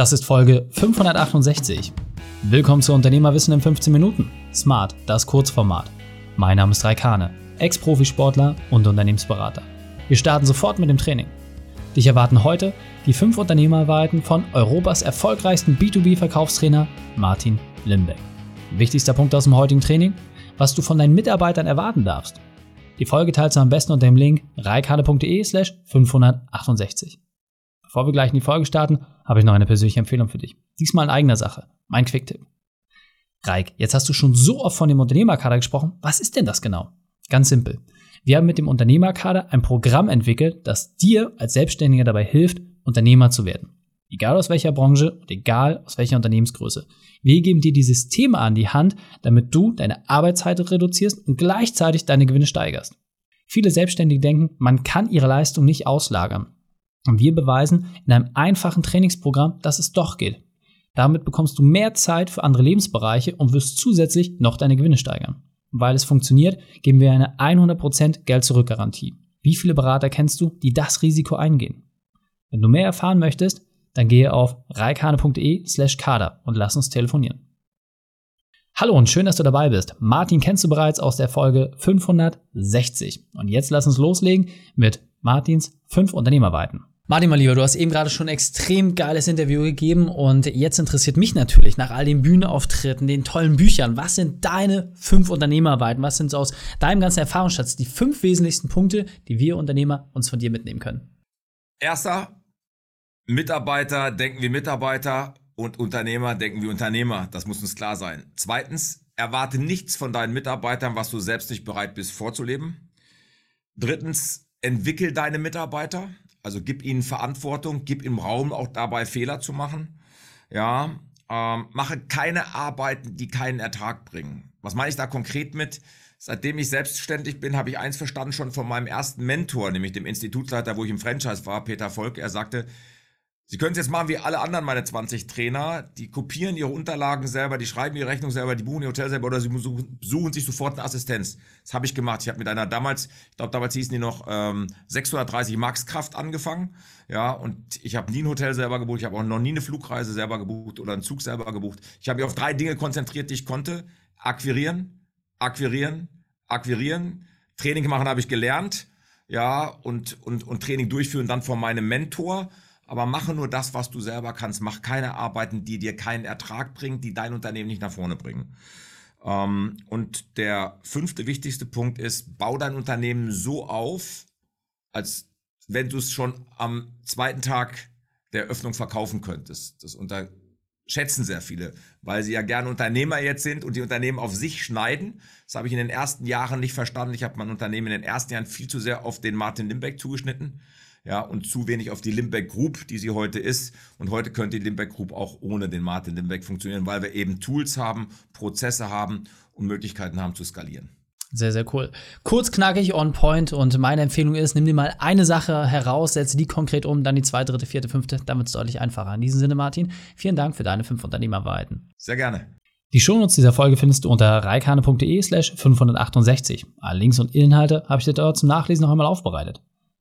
Das ist Folge 568. Willkommen zu Unternehmerwissen in 15 Minuten. Smart, das Kurzformat. Mein Name ist Raikane, Ex-Profisportler und Unternehmensberater. Wir starten sofort mit dem Training. Dich erwarten heute die fünf Unternehmerweiten von Europas erfolgreichsten B2B-Verkaufstrainer Martin Limbeck. Wichtigster Punkt aus dem heutigen Training, was du von deinen Mitarbeitern erwarten darfst. Die Folge teilst du am besten unter dem Link reikane.de slash 568. Bevor wir gleich in die Folge starten, habe ich noch eine persönliche Empfehlung für dich. Diesmal in eigener Sache. Mein Quick-Tipp. Reik, jetzt hast du schon so oft von dem Unternehmerkader gesprochen. Was ist denn das genau? Ganz simpel. Wir haben mit dem Unternehmerkader ein Programm entwickelt, das dir als Selbstständiger dabei hilft, Unternehmer zu werden. Egal aus welcher Branche und egal aus welcher Unternehmensgröße. Wir geben dir die Systeme an die Hand, damit du deine Arbeitszeit reduzierst und gleichzeitig deine Gewinne steigerst. Viele Selbstständige denken, man kann ihre Leistung nicht auslagern. Und wir beweisen in einem einfachen Trainingsprogramm, dass es doch geht. Damit bekommst du mehr Zeit für andere Lebensbereiche und wirst zusätzlich noch deine Gewinne steigern. Weil es funktioniert, geben wir eine 100% Geld-Zurück-Garantie. Wie viele Berater kennst du, die das Risiko eingehen? Wenn du mehr erfahren möchtest, dann gehe auf reikane.de slash kader und lass uns telefonieren. Hallo und schön, dass du dabei bist. Martin kennst du bereits aus der Folge 560. Und jetzt lass uns loslegen mit Martins 5 Unternehmerweiten. Martin, mein Lieber, du hast eben gerade schon ein extrem geiles Interview gegeben und jetzt interessiert mich natürlich nach all den Bühnenauftritten, den tollen Büchern, was sind deine fünf Unternehmerweiten? Was sind aus deinem ganzen Erfahrungsschatz die fünf wesentlichsten Punkte, die wir Unternehmer uns von dir mitnehmen können? Erster, Mitarbeiter denken wie Mitarbeiter und Unternehmer denken wie Unternehmer. Das muss uns klar sein. Zweitens, erwarte nichts von deinen Mitarbeitern, was du selbst nicht bereit bist vorzuleben. Drittens, entwickel deine Mitarbeiter. Also gib ihnen Verantwortung, gib ihnen Raum, auch dabei Fehler zu machen. Ja, ähm, mache keine Arbeiten, die keinen Ertrag bringen. Was meine ich da konkret mit? Seitdem ich selbstständig bin, habe ich eins verstanden schon von meinem ersten Mentor, nämlich dem Institutsleiter, wo ich im Franchise war, Peter Volk. Er sagte, Sie können es jetzt machen wie alle anderen meine 20 Trainer. Die kopieren ihre Unterlagen selber, die schreiben ihre Rechnung selber, die buchen ihr Hotel selber oder sie suchen sich sofort eine Assistenz. Das habe ich gemacht. Ich habe mit einer damals, ich glaube damals hießen die noch ähm, 630 Max Kraft angefangen. Ja, und ich habe nie ein Hotel selber gebucht. Ich habe auch noch nie eine Flugreise selber gebucht oder einen Zug selber gebucht. Ich habe mich auf drei Dinge konzentriert, die ich konnte. Akquirieren, akquirieren, akquirieren. Training machen habe ich gelernt. Ja, und, und, und Training durchführen dann von meinem Mentor aber mache nur das, was du selber kannst. Mach keine Arbeiten, die dir keinen Ertrag bringen, die dein Unternehmen nicht nach vorne bringen. Ähm, und der fünfte wichtigste Punkt ist, bau dein Unternehmen so auf, als wenn du es schon am zweiten Tag der Öffnung verkaufen könntest. Das unterschätzen sehr viele, weil sie ja gerne Unternehmer jetzt sind und die Unternehmen auf sich schneiden. Das habe ich in den ersten Jahren nicht verstanden. Ich habe mein Unternehmen in den ersten Jahren viel zu sehr auf den Martin Limbeck zugeschnitten ja, und zu wenig auf die Limbeck Group, die sie heute ist. Und heute könnte die Limbeck Group auch ohne den Martin Limbeck funktionieren, weil wir eben Tools haben, Prozesse haben und Möglichkeiten haben zu skalieren. Sehr, sehr cool. Kurz, knackig, on point. Und meine Empfehlung ist, nimm dir mal eine Sache heraus, setze die konkret um, dann die zweite, dritte, vierte, fünfte. Dann wird es deutlich einfacher. In diesem Sinne, Martin, vielen Dank für deine fünf Unternehmerweiten. Sehr gerne. Die Shownotes dieser Folge findest du unter reikane.de slash 568. Alle Links und Inhalte habe ich dir dort zum Nachlesen noch einmal aufbereitet.